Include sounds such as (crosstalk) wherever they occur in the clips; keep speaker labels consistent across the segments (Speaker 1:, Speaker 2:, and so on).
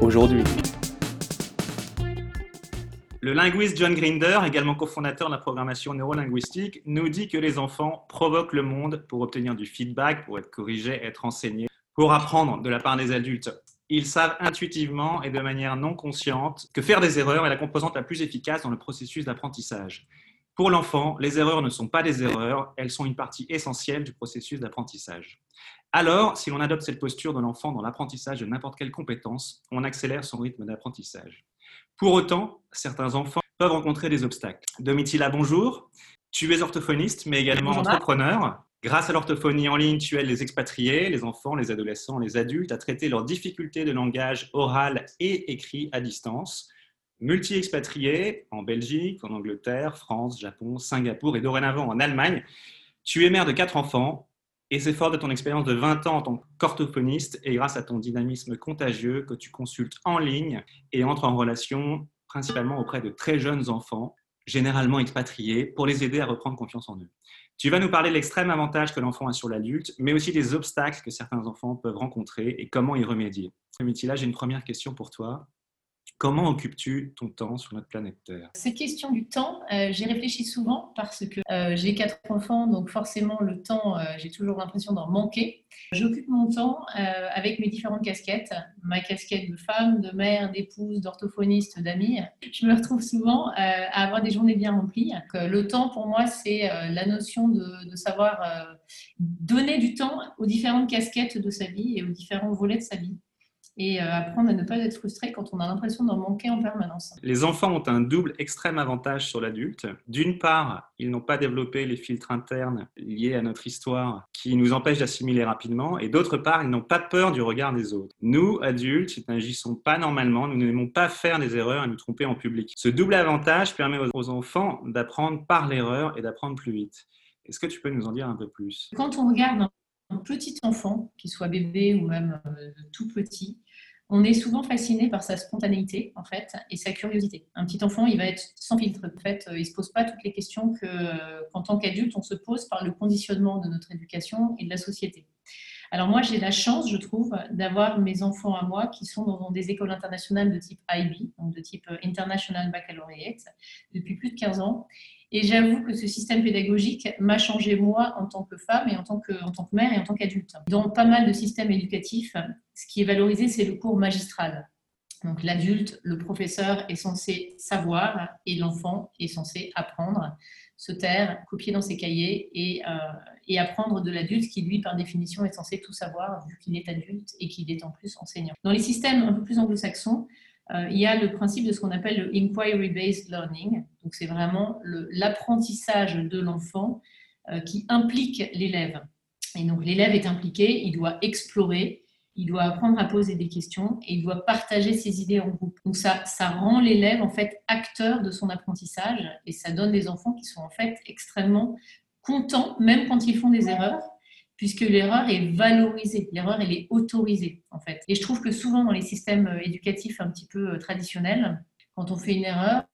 Speaker 1: aujourd'hui.
Speaker 2: Le linguiste John Grinder, également cofondateur de la programmation neurolinguistique, nous dit que les enfants provoquent le monde pour obtenir du feedback, pour être corrigés, être enseignés, pour apprendre de la part des adultes. Ils savent intuitivement et de manière non consciente que faire des erreurs est la composante la plus efficace dans le processus d'apprentissage. Pour l'enfant, les erreurs ne sont pas des erreurs, elles sont une partie essentielle du processus d'apprentissage. Alors, si l'on adopte cette posture de l'enfant dans l'apprentissage de n'importe quelle compétence, on accélère son rythme d'apprentissage. Pour autant, certains enfants peuvent rencontrer des obstacles. Domitila, bonjour. Tu es orthophoniste, mais également entrepreneur. Grâce à l'orthophonie en ligne, tu aides les expatriés, les enfants, les adolescents, les adultes à traiter leurs difficultés de langage oral et écrit à distance. Multi-expatrié en Belgique, en Angleterre, France, Japon, Singapour et dorénavant en Allemagne. Tu es mère de quatre enfants et c'est fort de ton expérience de 20 ans en tant qu'orthophoniste et grâce à ton dynamisme contagieux que tu consultes en ligne et entres en relation principalement auprès de très jeunes enfants, généralement expatriés, pour les aider à reprendre confiance en eux. Tu vas nous parler de l'extrême avantage que l'enfant a sur l'adulte, mais aussi des obstacles que certains enfants peuvent rencontrer et comment y remédier. Là, j'ai une première question pour toi. Comment occupes-tu ton temps sur notre planète Terre?
Speaker 3: Cette question du temps, euh, j'y réfléchis souvent parce que euh, j'ai quatre enfants, donc forcément le temps, euh, j'ai toujours l'impression d'en manquer. J'occupe mon temps avec mes différentes casquettes, ma casquette de femme, de mère, d'épouse, d'orthophoniste, d'amie. Je me retrouve souvent à avoir des journées bien remplies. le temps pour moi, c'est la notion de, de savoir donner du temps aux différentes casquettes de sa vie et aux différents volets de sa vie et euh, apprendre à ne pas être frustré quand on a l'impression d'en manquer en permanence.
Speaker 2: Les enfants ont un double extrême avantage sur l'adulte. D'une part, ils n'ont pas développé les filtres internes liés à notre histoire qui nous empêchent d'assimiler rapidement, et d'autre part, ils n'ont pas peur du regard des autres. Nous, adultes, nous n'agissons pas normalement, nous n'aimons pas faire des erreurs et nous tromper en public. Ce double avantage permet aux enfants d'apprendre par l'erreur et d'apprendre plus vite. Est-ce que tu peux nous en dire un peu plus?
Speaker 3: Quand on regarde un petit enfant, qu'il soit bébé ou même euh, tout petit, on est souvent fasciné par sa spontanéité en fait et sa curiosité. Un petit enfant, il va être sans filtre. En fait, euh, il se pose pas toutes les questions que, euh, qu'en tant qu'adulte, on se pose par le conditionnement de notre éducation et de la société. Alors moi, j'ai la chance, je trouve, d'avoir mes enfants à moi qui sont dans des écoles internationales de type IB, donc de type International Baccalaureate, depuis plus de 15 ans. Et j'avoue que ce système pédagogique m'a changé moi en tant que femme et en tant que, en tant que mère et en tant qu'adulte. Dans pas mal de systèmes éducatifs, ce qui est valorisé, c'est le cours magistral. Donc l'adulte, le professeur est censé savoir et l'enfant est censé apprendre, se taire, copier dans ses cahiers et, euh, et apprendre de l'adulte qui, lui, par définition, est censé tout savoir vu qu'il est adulte et qu'il est en plus enseignant. Dans les systèmes un peu plus anglo-saxons, euh, il y a le principe de ce qu'on appelle le inquiry-based learning. Donc, c'est vraiment l'apprentissage de l'enfant euh, qui implique l'élève. Et donc, l'élève est impliqué, il doit explorer, il doit apprendre à poser des questions et il doit partager ses idées en groupe. Donc, ça, ça rend l'élève, en fait, acteur de son apprentissage et ça donne des enfants qui sont, en fait, extrêmement contents, même quand ils font des erreurs puisque l'erreur est valorisée, l'erreur elle est autorisée en fait. Et je trouve que souvent dans les systèmes euh, éducatifs un petit peu euh, traditionnels, quand on fait une erreur,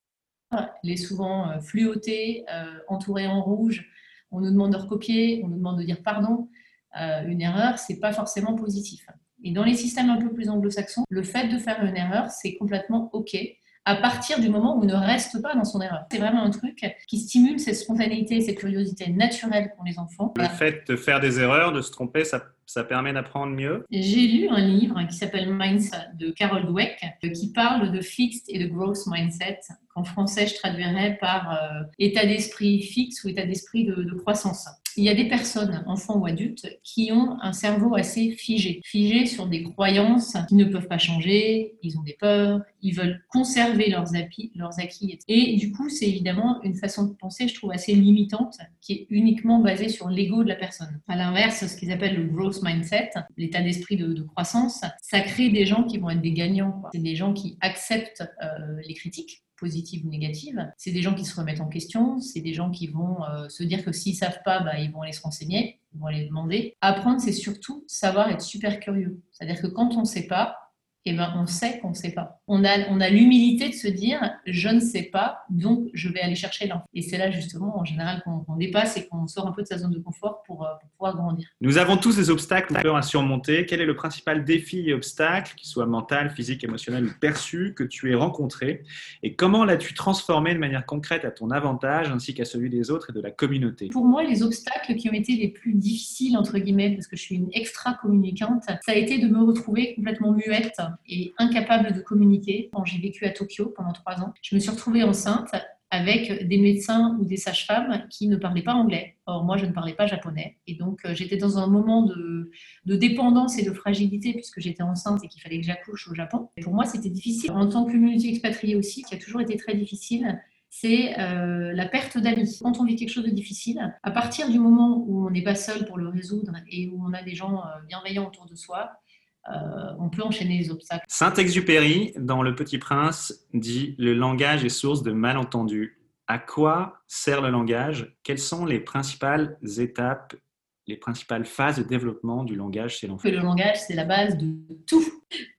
Speaker 3: elle est souvent euh, fluotée, entourée en rouge, on nous demande de recopier, on nous demande de dire pardon. une erreur, c'est pas forcément positif. Et dans les systèmes un peu plus anglo-saxons, le fait de faire une erreur, c'est complètement OK à partir du moment où on ne reste pas dans son erreur. C'est vraiment un truc qui stimule cette spontanéité, cette curiosité naturelle pour les enfants.
Speaker 2: Le fait de faire des erreurs, de se tromper, ça, ça permet d'apprendre mieux
Speaker 3: J'ai lu un livre qui s'appelle Mindset de Carol Dweck qui parle de fixed et de growth mindset. qu'en français je traduirais par euh, état d'esprit fixe ou état d'esprit de, de, croissance. Il y a des personnes, enfants ou adultes, qui ont un cerveau assez figé, figé sur des croyances qui ne peuvent pas changer, ils ont des peurs, ils veulent conserver leurs, acquis. Et du coup, c'est évidemment une façon de penser, je trouve, assez limitante, qui est uniquement basée sur l'ego de la personne. À l'inverse, ce qu'ils appellent le growth mindset, l'état d'esprit de, croissance, ça crée des gens qui vont être des gagnants. C'est des gens qui acceptent euh, les critiques positives ou négatives. C'est des gens qui se remettent en question, c'est des gens qui vont euh, se dire que s'ils savent pas, bah, ils vont aller se renseigner, ils vont aller demander. Apprendre, c'est surtout savoir être super curieux. C'est-à-dire que quand on ne sait pas, eh ben, on sait qu'on ne sait pas. On a, on a l'humilité de se dire, je ne sais pas, donc je vais aller chercher l'info. Et c'est là justement, en général, qu'on dépasse et qu'on sort un peu de sa zone de confort pour, euh, pour, pouvoir grandir.
Speaker 2: Nous avons tous des obstacles à surmonter. Quel est le principal défi et obstacle, qu'il soit mental, physique, émotionnel ou perçu, que tu aies rencontré? Et comment l'as-tu transformé de manière concrète à ton avantage ainsi qu'à celui des autres et de la communauté?
Speaker 3: Pour moi, les obstacles qui ont été les plus difficiles, entre guillemets, parce que je suis une extra communicante, ça a été de me retrouver complètement muette et incapable de communiquer. Quand j'ai vécu à Tokyo pendant trois ans, je me suis retrouvée enceinte avec des médecins ou des sages-femmes qui ne parlaient pas anglais. Or, moi, je ne parlais pas japonais. Et donc, euh, j'étais dans un moment de, dépendance et de fragilité puisque j'étais enceinte et qu'il fallait que j'accouche au Japon. pour moi, c'était difficile. En tant que communauté expatriée aussi, qui a toujours été très difficile, c'est euh, la perte d'amis. Quand on vit quelque chose de difficile, à partir du moment où on n'est pas seul pour le résoudre et où on a des gens euh, bienveillants autour de soi, euh, on peut enchaîner les obstacles.
Speaker 2: Saint-Exupéry, dans Le Petit Prince, dit Le langage est source de malentendus. À quoi sert le langage? Quelles sont les principales étapes, les principales phases de développement du langage chez l'enfant?
Speaker 3: Le langage, c'est la base de tout.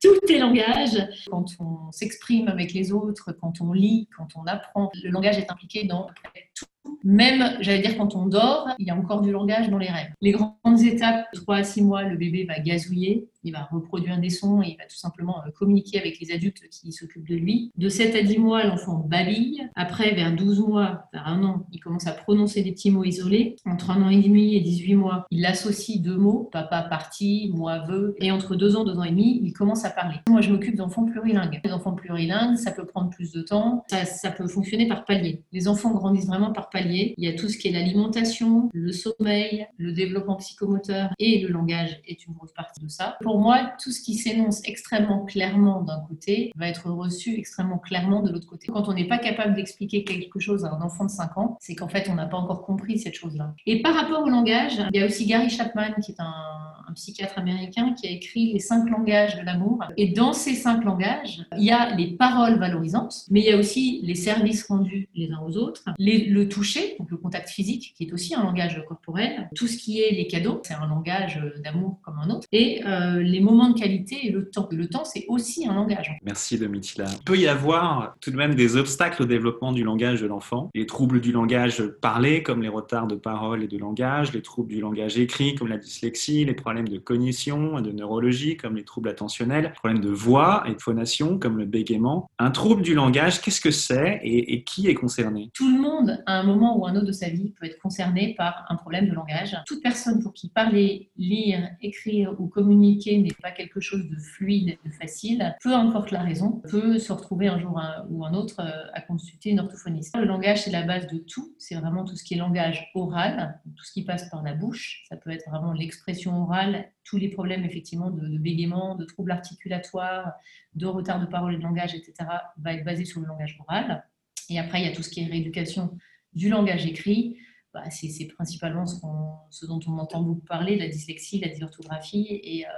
Speaker 3: Tout est langage. Quand on s'exprime avec les autres, quand on lit, quand on apprend, le langage est impliqué dans tout même, j'allais dire, quand on dort, il y a encore du langage dans les rêves. Les grandes étapes, 3 à 6 mois, le bébé va gazouiller, il va reproduire des sons et il va tout simplement euh, communiquer avec les adultes qui s'occupent de lui. De 7 à 10 mois, l'enfant babille. Après, vers 12 mois, vers un an, il commence à prononcer des petits mots isolés. Entre un an et demi et 18 mois, il associe deux mots, papa parti, moi veut. Et entre 2 ans, 2 ans et demi, il commence à parler. Moi, je m'occupe d'enfants plurilingues. Les enfants plurilingues, ça peut prendre plus de temps. Ça, peut fonctionner par palier. Les enfants grandissent vraiment par palier il y a tout ce qui est l'alimentation, le sommeil, le développement psychomoteur et le langage est une grosse partie de ça. Pour moi, tout ce qui s'énonce extrêmement clairement d'un côté va être reçu extrêmement clairement de l'autre côté. Quand on n'est pas capable d'expliquer quelque chose à un enfant de 5 ans, c'est qu'en fait, on n'a pas encore compris cette chose-là. Et par rapport au langage, il y a aussi Gary Chapman, qui est un, psychiatre américain, qui a écrit les cinq langages de l'amour. Et dans ces cinq langages, il y a les paroles valorisantes, mais il y a aussi les services rendus les uns aux autres, le toucher donc le contact physique, qui est aussi un langage corporel, tout ce qui est les cadeaux, c'est un langage d'amour comme un autre, et euh, les moments de qualité et le temps. Le temps, c'est aussi un langage.
Speaker 2: Merci Domitila. Il peut y avoir tout de même des obstacles au développement du langage de l'enfant, les troubles du langage parlé, comme les retards de parole et de langage, les troubles du langage écrit, comme la dyslexie, les problèmes de cognition de neurologie, comme les troubles attentionnels, problèmes de voix et de phonation, comme le bégaiement. Un trouble du langage, qu'est-ce que c'est et, et qui est concerné?
Speaker 3: Tout le monde, à un moment ou un autre de sa vie peut être concerné par un problème de langage. Toute personne pour qui parler, lire, écrire ou communiquer n'est pas quelque chose de fluide, de facile, peu importe la raison, peut se retrouver un jour ou un autre euh, à consulter une orthophoniste. Le langage, c'est la base de tout. C'est vraiment tout ce qui est langage oral, tout ce qui passe par la bouche. Ça peut être vraiment l'expression orale, tous les problèmes effectivement de, bégaiement, de troubles articulatoires, de retard de parole et de langage, etc., va être basé sur le langage oral. Et après, il y a tout ce qui est rééducation du langage écrit, bah, c'est principalement ce, dont on entend beaucoup parler, la dyslexie, la dysorthographie et euh,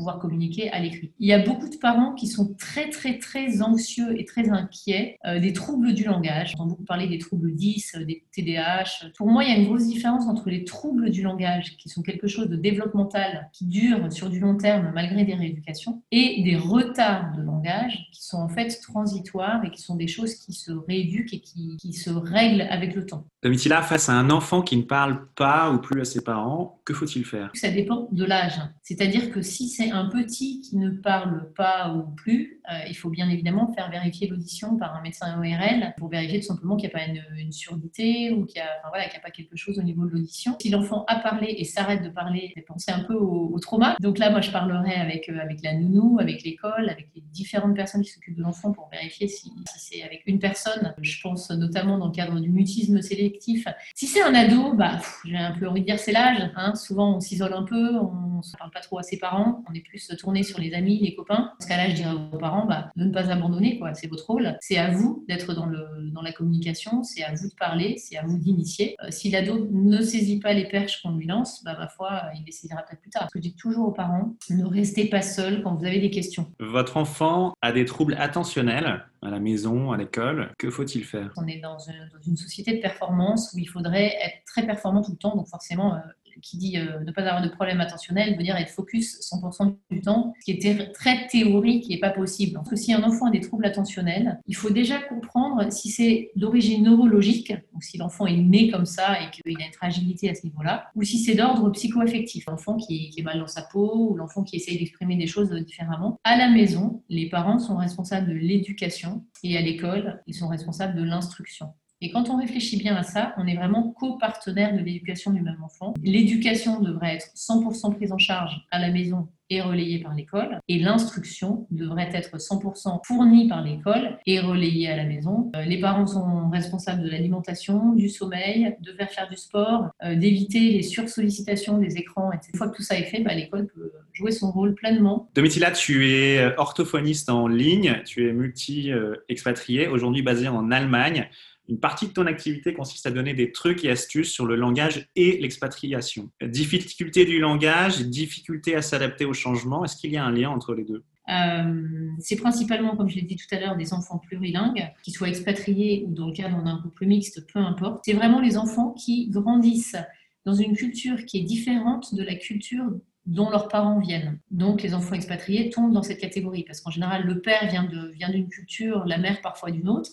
Speaker 3: pouvoir communiquer à l'écrit. Il y a beaucoup de parents qui sont très très très anxieux et très inquiets euh, des troubles du langage. On entend beaucoup parler des troubles 10, euh, des TDAH. Pour moi, il y a une grosse différence entre les troubles du langage, qui sont quelque chose de développemental, qui dure sur du long terme malgré des rééducations, et des retards de langage, qui sont en fait transitoires et qui sont des choses qui se rééduquent et qui, qui se règlent avec le temps.
Speaker 2: Domitila, face à un enfant qui ne parle pas ou plus à ses parents, faut-il faire?
Speaker 3: Ça dépend de l'âge. C'est-à-dire que si c'est un petit qui ne parle pas ou plus, euh, il faut bien évidemment faire vérifier l'audition par un médecin ORL pour vérifier tout simplement qu'il n'y a pas une, surdité ou qu'il n'y a, pas quelque chose au niveau de l'audition. Si l'enfant a parlé et s'arrête de parler, c'est penser un peu au, trauma. Donc là, moi, je parlerai avec, euh, avec la nounou, avec l'école, avec les différentes personnes qui s'occupent de l'enfant pour vérifier si, c'est avec une personne. Je pense notamment dans le cadre du mutisme sélectif. Si c'est un ado, bah, j'ai un peu envie de dire c'est l'âge. Hein. Souvent, on s'isole un peu, on ne parle pas trop à ses parents, on est plus tourné sur les amis, les copains. Dans ce cas-là, je dirais aux parents bah, de ne pas abandonner, quoi. c'est votre rôle. C'est à vous d'être dans, le, dans la communication, c'est à vous de parler, c'est à vous d'initier. Euh, si l'ado ne saisit pas les perches qu'on lui lance, bah, ma foi, il décidera peut-être plus tard. Ce que je dis toujours aux parents, ne restez pas seul quand vous avez des questions.
Speaker 2: Votre enfant a des troubles attentionnels à la maison, à l'école. Que faut-il faire?
Speaker 3: On est dans une, dans une, société de performance où il faudrait être très performant tout le temps, donc forcément, euh, qui dit euh, ne pas avoir de problème attentionnel veut dire être focus 100% du temps, ce qui est très théorique et pas possible. Parce que si un enfant a des troubles attentionnels, il faut déjà comprendre si c'est d'origine neurologique, donc si l'enfant est né comme ça et qu'il a une fragilité à ce niveau-là, ou si c'est d'ordre psychoaffectif, l'enfant qui, qui, est mal dans sa peau ou l'enfant qui essaye d'exprimer des choses différemment. À la maison, les parents sont responsables de l'éducation et à l'école, ils sont responsables de l'instruction. Et quand on réfléchit bien à ça, on est vraiment co-partenaire de l'éducation du même enfant. L'éducation devrait être 100% prise en charge à la maison et relayée par l'école. Et l'instruction devrait être 100% fournie par l'école et relayée à la maison. Euh, les parents sont responsables de l'alimentation, du sommeil, de faire faire du sport, euh, d'éviter les sursollicitations des écrans. Une fois que tout ça est fait, bah, l'école peut jouer son rôle pleinement.
Speaker 2: Domitila, tu es euh, orthophoniste en ligne, tu es multi-expatrié, aujourd'hui basé en Allemagne. Une partie de ton activité consiste à donner des trucs et astuces sur le langage et l'expatriation. Difficulté du langage, difficulté à s'adapter au changement, est-ce qu'il y a un lien entre les deux?
Speaker 3: Euh, c'est principalement, comme je l'ai dit tout à l'heure, des enfants plurilingues, qu'ils soient expatriés ou dans le cadre d'un couple mixte, peu importe. C'est vraiment les enfants qui grandissent dans une culture qui est différente de la culture dont leurs parents viennent. Donc les enfants expatriés tombent dans cette catégorie, parce qu'en général, le père vient d'une vient culture, la mère parfois d'une autre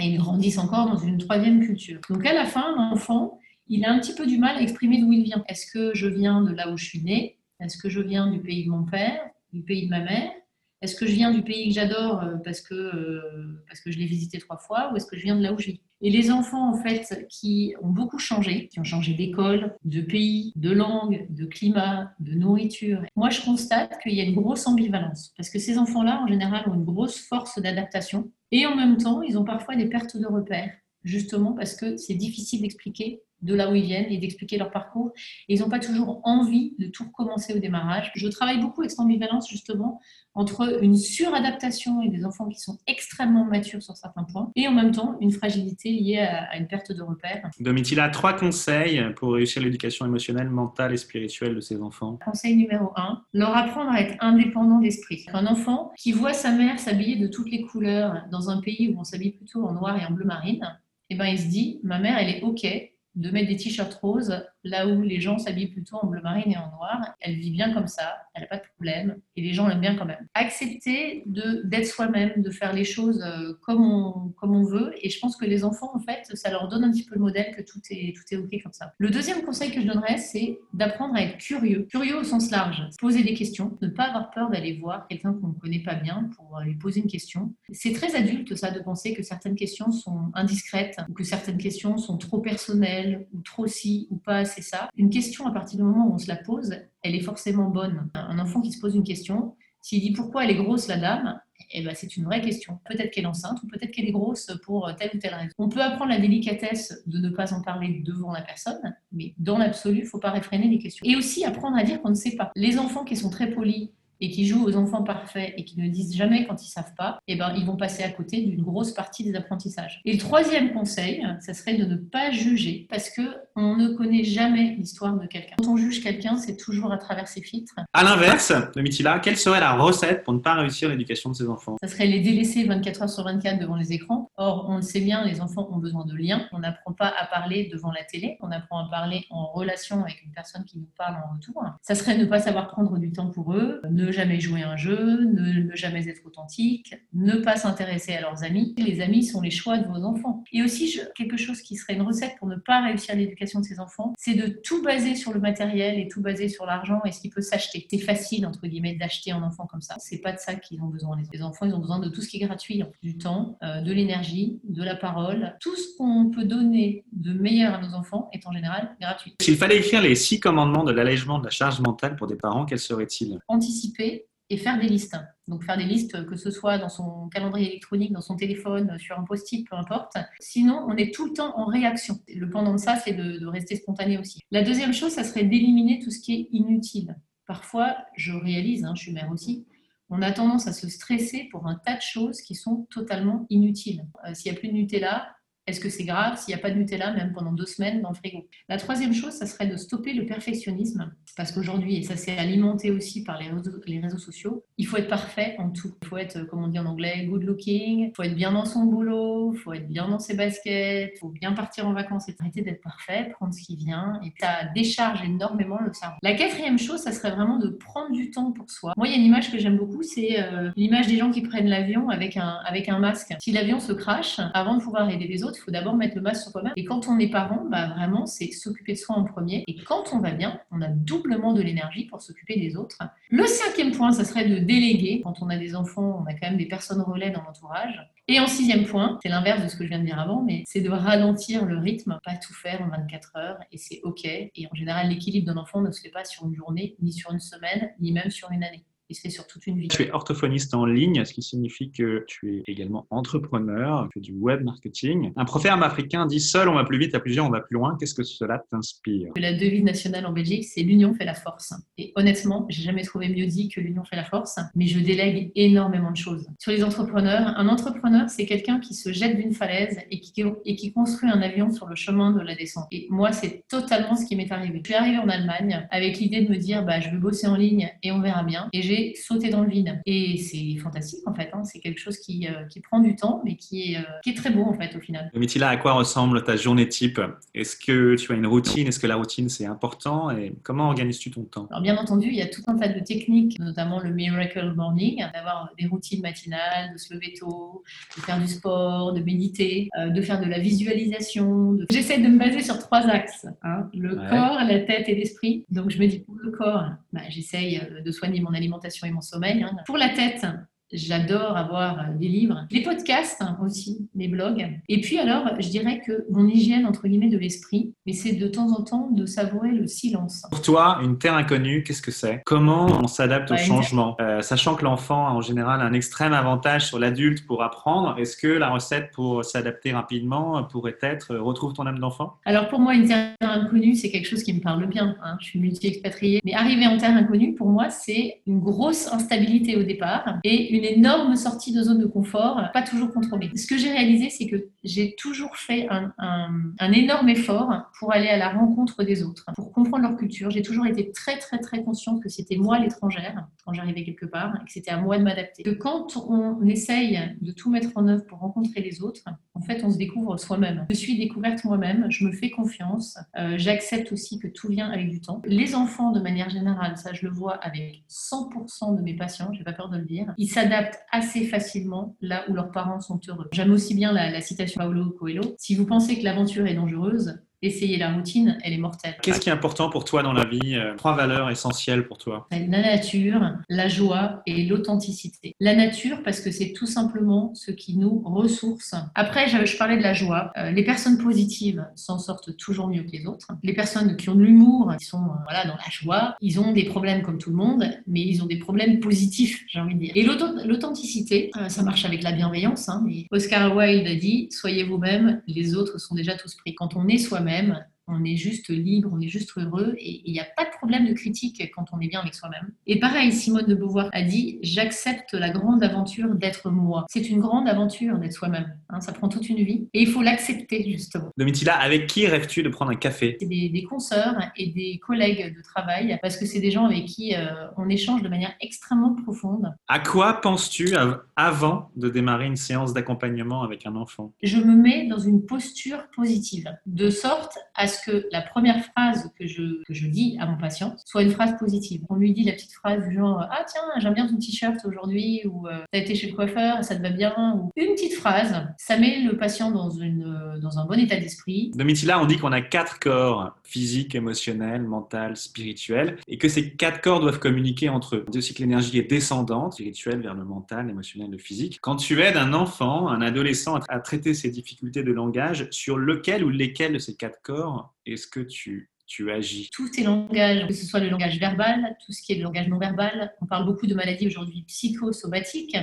Speaker 3: et ils grandissent encore dans une troisième culture. Donc à la fin, l'enfant, il a un petit peu du mal à exprimer d'où il vient. Est-ce que je viens de là où je suis né? Est-ce que je viens du pays de mon père, du pays de ma mère? Est-ce que je viens du pays que j'adore euh, parce que, euh, parce que je l'ai visité trois fois? Ou est-ce que je viens de là où je vis? Et les enfants, en fait, qui ont beaucoup changé, qui ont changé d'école, de pays, de langue, de climat, de nourriture, moi je constate qu'il y a une grosse ambivalence. Parce que ces enfants-là, en général, ont une grosse force d'adaptation et en même temps, ils ont parfois des pertes de repères, justement parce que c'est difficile d'expliquer de là où ils viennent et d'expliquer leur parcours. Et ils n'ont pas toujours envie de tout recommencer au démarrage. Je travaille beaucoup avec cette ambivalence justement entre une suradaptation et des enfants qui sont extrêmement matures sur certains points et en même temps une fragilité liée à, une perte de repères.
Speaker 2: Domitila, trois conseils pour réussir l'éducation émotionnelle, mentale et spirituelle de ses enfants.
Speaker 3: Conseil numéro un, leur apprendre à être indépendant d'esprit. Un enfant qui voit sa mère s'habiller de toutes les couleurs dans un pays où on s'habille plutôt en noir et en bleu marine, eh ben, il se dit, ma mère, elle est OK de mettre des t-shirts roses là où les gens s'habillent plutôt en bleu marine et en noir. Elle vit bien comme ça, elle n'a pas de problème et les gens l'aiment bien quand même. Accepter d'être soi-même, de faire les choses euh, comme on, veut et je pense que les enfants, en fait, ça leur donne un petit peu le modèle que tout est, tout est OK comme ça. Le deuxième conseil que je donnerais, c'est d'apprendre à être curieux. Curieux au sens large, poser des questions, ne pas avoir peur d'aller voir quelqu'un qu'on ne connaît pas bien pour lui poser une question. C'est très adulte ça de penser que certaines questions sont indiscrètes ou que certaines questions sont trop personnelles ou trop si ou pas assez ça. Une question, à partir du moment où on se la pose, elle est forcément bonne. Un enfant qui se pose une question, s'il dit pourquoi elle est grosse la dame, eh ben, c'est une vraie question. Peut-être qu'elle est enceinte ou peut-être qu'elle est grosse pour telle ou telle raison. On peut apprendre la délicatesse de ne pas en parler devant la personne, mais dans l'absolu, il ne faut pas réfréner les questions. Et aussi apprendre à dire qu'on ne sait pas. Les enfants qui sont très polis et qui jouent aux enfants parfaits et qui ne disent jamais quand ils savent pas, eh ben, ils vont passer à côté d'une grosse partie des apprentissages. Et le troisième conseil, ça serait de ne pas juger parce que on ne connaît jamais l'histoire de quelqu'un. Quand on juge quelqu'un, c'est toujours à travers ses filtres.
Speaker 2: À l'inverse, de Mitila, quelle serait la recette pour ne pas réussir l'éducation de ses enfants?
Speaker 3: Ça serait les délaisser 24 heures sur 24 devant les écrans. Or, on le sait bien, les enfants ont besoin de liens. On n'apprend pas à parler devant la télé, on apprend à parler en relation avec une personne qui nous parle en retour. Ça serait ne pas savoir prendre du temps pour eux, ne jamais jouer un jeu, ne, jamais être authentique, ne pas s'intéresser à leurs amis. Les amis sont les choix de vos enfants. Et aussi, quelque chose qui serait une recette pour ne pas réussir l'éducation l'éducation de ses enfants, c'est de tout baser sur le matériel et tout baser sur l'argent et ce qui peut s'acheter. C'est facile, entre guillemets, d'acheter un enfant comme ça. C'est pas de ça qu'ils ont besoin. Les enfants, ils ont besoin de tout ce qui est gratuit, du temps, euh, de l'énergie, de la parole. Tout ce qu'on peut donner de meilleur à nos enfants est en général gratuit.
Speaker 2: S'il fallait écrire les six commandements de l'allègement de la charge mentale pour des parents, quels seraient-ils?
Speaker 3: Anticiper et faire des listes. Donc faire des listes, que ce soit dans son calendrier électronique, dans son téléphone, sur un post-it, peu importe. Sinon, on est tout le temps en réaction. Le pendant de ça, c'est de, rester spontané aussi. La deuxième chose, ça serait d'éliminer tout ce qui est inutile. Parfois, je réalise, hein, je suis mère aussi, on a tendance à se stresser pour un tas de choses qui sont totalement inutiles. Euh, S'il n'y a plus de Nutella, est-ce que c'est grave s'il n'y a pas de Nutella même pendant deux semaines dans le frigo? La troisième chose, ça serait de stopper le perfectionnisme, parce qu'aujourd'hui, et ça s'est alimenté aussi par les réseaux, sociaux, il faut être parfait en tout. Il faut être, comme on dit en anglais, good looking, il faut être bien dans son boulot, il faut être bien dans ses baskets, il faut bien partir en vacances et arrêter d'être parfait, prendre ce qui vient, et ça décharge énormément le cerveau. La quatrième chose, ça serait vraiment de prendre du temps pour soi. Moi, il y a une image que j'aime beaucoup, c'est euh, l'image des gens qui prennent l'avion avec un, avec un masque. Si l'avion se crache, avant de pouvoir aider les autres, il faut d'abord mettre le masque sur soi-même. Et quand on est parent, bah, vraiment, c'est s'occuper de soi en premier. Et quand on va bien, on a doublement de l'énergie pour s'occuper des autres. Le cinquième point, ça serait de déléguer. Quand on a des enfants, on a quand même des personnes relais dans l'entourage. Et en sixième point, c'est l'inverse de ce que je viens de dire avant, mais c'est de ralentir le rythme, pas tout faire en 24 heures, et c'est OK. Et en général, l'équilibre d'un enfant ne se fait pas sur une journée, ni sur une semaine, ni même sur une année il se fait sur toute une vie.
Speaker 2: Tu es orthophoniste en ligne, ce qui signifie que tu es également entrepreneur, tu fais du web marketing. Un proverbe africain dit seul on va plus vite, à plusieurs on va plus loin. Qu'est-ce que cela t'inspire?
Speaker 3: La devise nationale en Belgique, c'est l'union fait la force. Et honnêtement, j'ai jamais trouvé mieux dit que l'union fait la force, mais je délègue énormément de choses. Sur les entrepreneurs, un entrepreneur, c'est quelqu'un qui se jette d'une falaise et qui, et qui construit un avion sur le chemin de la descente. Et moi, c'est totalement ce qui m'est arrivé. Je suis arrivée en Allemagne avec l'idée de me dire, bah, je veux bosser en ligne et on verra bien. Et j'ai sauter dans le vide. Et c'est fantastique en fait, hein. c'est quelque chose qui, euh, qui, prend du temps, mais qui est, euh, qui est très beau en fait au final.
Speaker 2: Mitila, à quoi ressemble ta journée type? Est-ce que tu as une routine? Est-ce que la routine c'est important? Et comment organises-tu ton temps?
Speaker 3: Alors bien entendu, il y a tout un tas de techniques, notamment le Miracle Morning, d'avoir des routines matinales, de se lever tôt, de faire du sport, de méditer, euh, de faire de la visualisation. De... (laughs) J'essaie de me baser sur trois axes, hein. le ouais. corps, la tête et l'esprit. Donc je me dis pour le corps, bah, j'essaye de soigner mon alimentation et mon sommeil. Hein. Pour la tête, J'adore avoir euh, des livres, des podcasts hein, aussi, des blogs. Et puis alors, je dirais que mon hygiène, entre guillemets, de l'esprit, mais c'est de temps en temps de savourer le silence.
Speaker 2: Pour toi, une terre inconnue, qu'est-ce que c'est? Comment on s'adapte au changement? Euh, Sachant que l'enfant a en général un extrême avantage sur l'adulte pour apprendre, est-ce que la recette pour s'adapter rapidement pourrait être euh, retrouve ton âme d'enfant?
Speaker 3: Alors pour moi, une terre inconnue, c'est quelque chose qui me parle bien. Hein. Je suis multi-expatriée. Mais arriver en terre inconnue, pour moi, c'est une grosse instabilité au départ et une énorme sortie de zone de confort, pas toujours contrôlée. Ce que j'ai réalisé, c'est que j'ai toujours fait un, énorme effort pour aller à la rencontre des autres, pour comprendre leur culture. J'ai toujours été très, très, très consciente que c'était moi l'étrangère quand j'arrivais quelque part et que c'était à moi de m'adapter. Que quand on essaye de tout mettre en œuvre pour rencontrer les autres, en fait, on se découvre soi-même. Je suis découverte moi-même, je me fais confiance, euh, j'accepte aussi que tout vient avec du temps. Les enfants, de manière générale, ça je le vois avec 100% de mes patients, j'ai pas peur de le dire, ils s'adaptent assez facilement là où leurs parents sont heureux. J'aime aussi bien la, la citation Paulo Coelho. Si vous pensez que l'aventure est dangereuse, essayer la routine, elle est mortelle.
Speaker 2: Qu'est-ce qui est important pour toi dans la vie euh, Trois valeurs essentielles pour toi?
Speaker 3: La nature, la joie et l'authenticité. La nature, parce que c'est tout simplement ce qui nous ressource. Après, je, parlais de la joie. Euh, les personnes positives s'en sortent toujours mieux que les autres. Les personnes qui ont de l'humour, qui sont euh, voilà, dans la joie, ils ont des problèmes comme tout le monde, mais ils ont des problèmes positifs, j'ai envie de dire. Et l'authenticité, ça marche avec la bienveillance. Hein, Oscar Wilde a dit, soyez vous-même, les autres sont déjà tous pris. Quand on est soi-même, même on est juste libre, on est juste heureux et il n'y a pas de problème de critique quand on est bien avec soi-même. Et pareil, Simone de Beauvoir a dit J'accepte la grande aventure d'être moi. C'est une grande aventure d'être soi-même. Hein, ça prend toute une vie et il faut l'accepter justement.
Speaker 2: Domitila, avec qui rêves-tu de prendre un café?
Speaker 3: C'est des, des, consoeurs et des collègues de travail parce que c'est des gens avec qui euh, on échange de manière extrêmement profonde.
Speaker 2: À quoi penses-tu avant de démarrer une séance d'accompagnement avec un enfant?
Speaker 3: Je me mets dans une posture positive de sorte à ce que la première phrase que je, que je dis à mon patient soit une phrase positive. On lui dit la petite phrase du genre Ah, tiens, j'aime bien ton t-shirt aujourd'hui, ou euh, T'as été chez le coiffeur, ça te va bien, ou une petite phrase, ça met le patient dans, une, dans un bon état d'esprit.
Speaker 2: Domitila, on dit qu'on a quatre corps physique, émotionnel, mental, spirituel, et que ces quatre corps doivent communiquer entre eux. On dit aussi que l'énergie est descendante, spirituelle vers le mental, émotionnel, le physique. Quand tu aides un enfant, un adolescent à traiter ses difficultés de langage, sur lequel ou lesquels de ces quatre corps est-ce que tu tu agis?
Speaker 3: Tous tes langages, que ce soit le langage verbal, tout ce qui est le langage non verbal. On parle beaucoup de maladies aujourd'hui psychosomatiques,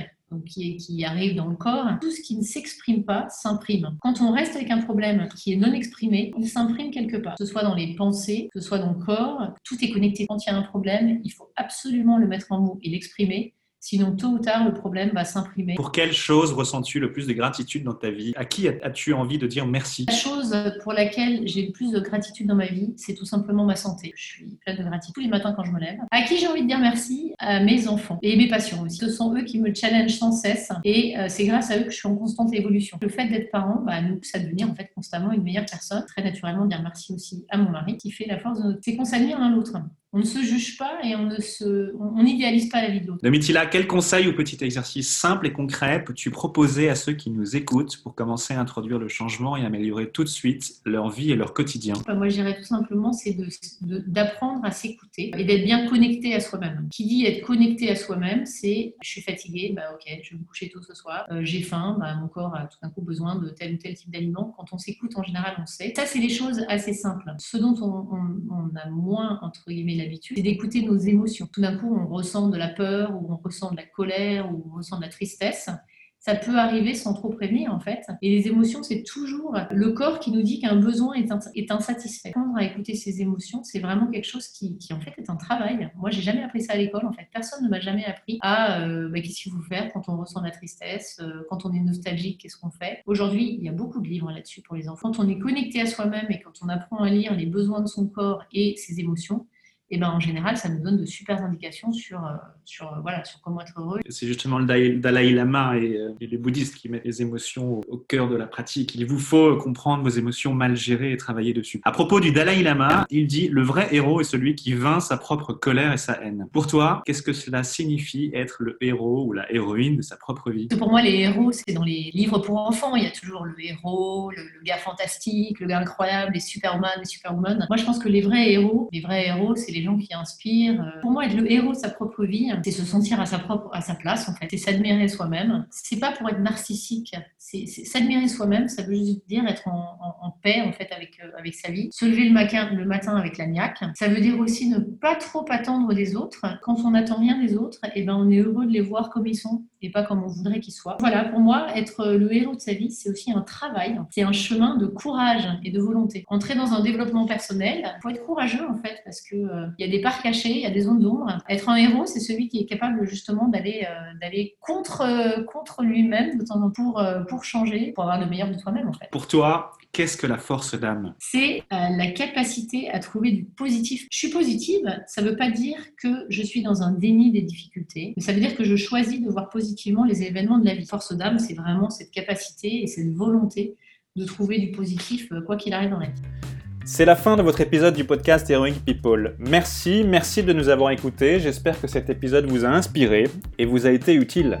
Speaker 3: qui, qui arrivent dans le corps. Tout ce qui ne s'exprime pas s'imprime. Quand on reste avec un problème qui est non exprimé, il s'imprime quelque part. Que ce soit dans les pensées, que ce soit dans le corps, tout est connecté. Quand il y a un problème, il faut absolument le mettre en mots et l'exprimer Sinon, tôt ou tard, le problème va s'imprimer.
Speaker 2: Pour quelle chose ressens-tu le plus de gratitude dans ta vie? À qui as-tu envie de dire merci?
Speaker 3: La chose pour laquelle j'ai le plus de gratitude dans ma vie, c'est tout simplement ma santé. Je suis pleine de gratitude tous les matins quand je me lève. À qui j'ai envie de dire merci? À mes enfants et mes patients aussi. Ce sont eux qui me challengent sans cesse et euh, c'est grâce à eux que je suis en constante évolution. Le fait d'être parent bah, nous pousse à devenir en fait constamment une meilleure personne. Très naturellement, dire merci aussi à mon mari qui fait la force de notre. C'est qu'on s'admire l'un l'autre on ne se juge pas et on ne se, on n'idéalise pas la vie de l'autre.
Speaker 2: Domitila, quel conseil ou petit exercice simple et concret peux-tu proposer à ceux qui nous écoutent pour commencer à introduire le changement et améliorer tout de suite leur vie et leur quotidien?
Speaker 3: Moi, je dirais tout simplement, c'est d'apprendre à s'écouter et d'être bien connecté à soi-même. Qui dit être connecté à soi-même, c'est je suis fatigué, bah ok, je vais me coucher tôt ce soir, euh, j'ai faim, bah, mon corps a tout d'un coup besoin de tel ou tel type d'aliment. Quand on s'écoute, en général, on sait. Ça, c'est des choses assez simples. Ce dont on, on a moins, entre guillemets, c'est d'écouter nos émotions. Tout d'un coup, on ressent de la peur ou on ressent de la colère ou on ressent de la tristesse ça peut arriver sans trop prévenir en fait. Et les émotions, c'est toujours le corps qui nous dit qu'un besoin est, insatisfait. Apprendre à écouter ses émotions, c'est vraiment quelque chose qui, en fait est un travail. Moi, j'ai jamais appris ça à l'école en fait. Personne ne m'a jamais appris à euh, bah, qu'est-ce qu'il faut faire quand on ressent la tristesse, euh, quand on est nostalgique, qu'est-ce qu'on fait. Aujourd'hui, il y a beaucoup de livres là-dessus pour les enfants. Quand on est connecté à soi-même et quand on apprend à lire les besoins de son corps et ses émotions, et ben en général, ça nous donne de super indications sur, euh, sur, euh, voilà, sur comment être heureux.
Speaker 2: C'est justement le Dalai Lama euh, et, les bouddhistes qui mettent les émotions au, cœur de la pratique. Il vous faut comprendre vos émotions mal gérées et travailler dessus. À propos du Dalai Lama, il dit le vrai héros est celui qui vainc sa propre colère et sa haine. Pour toi, qu'est-ce que cela signifie être le héros ou la héroïne de sa propre vie?
Speaker 3: Pour moi, les héros, c'est dans les livres pour enfants. Il y a toujours le héros, le, le gars fantastique, le gars incroyable, les Superman, les Superwoman. Moi, je pense que les vrais héros, les vrais héros, c'est les qui inspirent. Pour moi, être le héros de sa propre vie, c'est se sentir à sa propre, à sa place en fait, c'est s'admirer soi-même. C'est pas pour être narcissique, c'est s'admirer soi-même. Ça veut juste dire être en, paix en fait avec euh, avec sa vie. Se lever le matin, le matin avec la niaque. Ça veut dire aussi ne pas trop attendre des autres. Quand on n'attend rien des autres, et eh ben on est heureux de les voir comme ils sont et pas comme on voudrait qu'ils soient. Voilà, pour moi, être le héros de sa vie, c'est aussi un travail. C'est un chemin de courage et de volonté. Entrer dans un développement personnel, il faut être courageux en fait parce que euh, il y a des parts cachées, il y a des zones d'ombre. Être un héros, c'est celui qui est capable justement d'aller euh, contre euh, contre lui-même pour euh, pour changer, pour avoir le meilleur de toi-même en fait.
Speaker 2: Pour toi, qu'est-ce que la force d'âme?
Speaker 3: C'est la capacité à trouver du positif. Je suis positive, ça ne veut pas dire que je suis dans un déni des difficultés, mais ça veut dire que je choisis de voir positivement les événements de la vie. Force d'âme, c'est vraiment cette capacité et cette volonté de trouver du positif quoi qu'il arrive dans la vie.
Speaker 1: C'est la fin de votre épisode du podcast Heroic People. Merci, merci de nous avoir écoutés. J'espère que cet épisode vous a inspiré et vous a été utile.